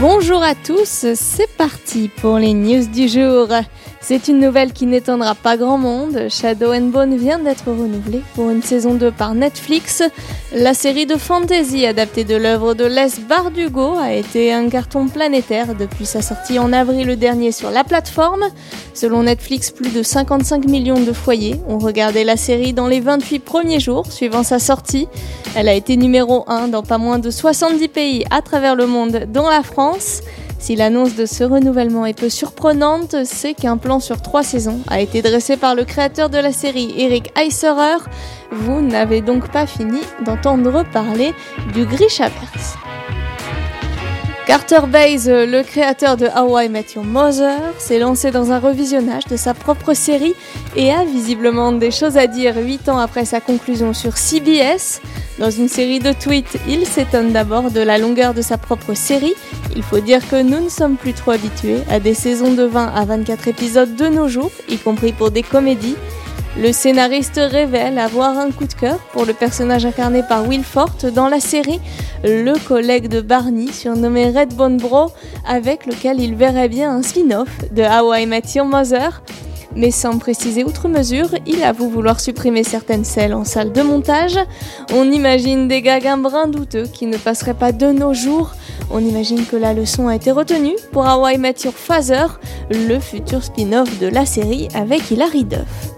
Bonjour à tous, c'est parti pour les news du jour. C'est une nouvelle qui n'étonnera pas grand monde. Shadow and Bone vient d'être renouvelé pour une saison 2 par Netflix. La série de fantasy adaptée de l'œuvre de Les Bardugo a été un carton planétaire depuis sa sortie en avril dernier sur la plateforme. Selon Netflix, plus de 55 millions de foyers ont regardé la série dans les 28 premiers jours suivant sa sortie. Elle a été numéro 1 dans pas moins de 70 pays à travers le monde, dont la France. Si l'annonce de ce renouvellement est peu surprenante, c'est qu'un plan sur trois saisons a été dressé par le créateur de la série, Eric Eiserer. Vous n'avez donc pas fini d'entendre parler du Grishaverse. Carter Bays, le créateur de How I Met Mother, s'est lancé dans un revisionnage de sa propre série et a visiblement des choses à dire 8 ans après sa conclusion sur CBS. Dans une série de tweets, il s'étonne d'abord de la longueur de sa propre série. Il faut dire que nous ne sommes plus trop habitués à des saisons de 20 à 24 épisodes de nos jours, y compris pour des comédies. Le scénariste révèle avoir un coup de cœur pour le personnage incarné par Will Forte dans la série, le collègue de Barney surnommé Redbone Bro, avec lequel il verrait bien un spin-off de How I Met Your Mother. Mais sans préciser outre mesure, il avoue vouloir supprimer certaines scènes en salle de montage. On imagine des gags un brin douteux qui ne passeraient pas de nos jours. On imagine que la leçon a été retenue pour How I Met Your Father, le futur spin-off de la série avec Hilary Duff.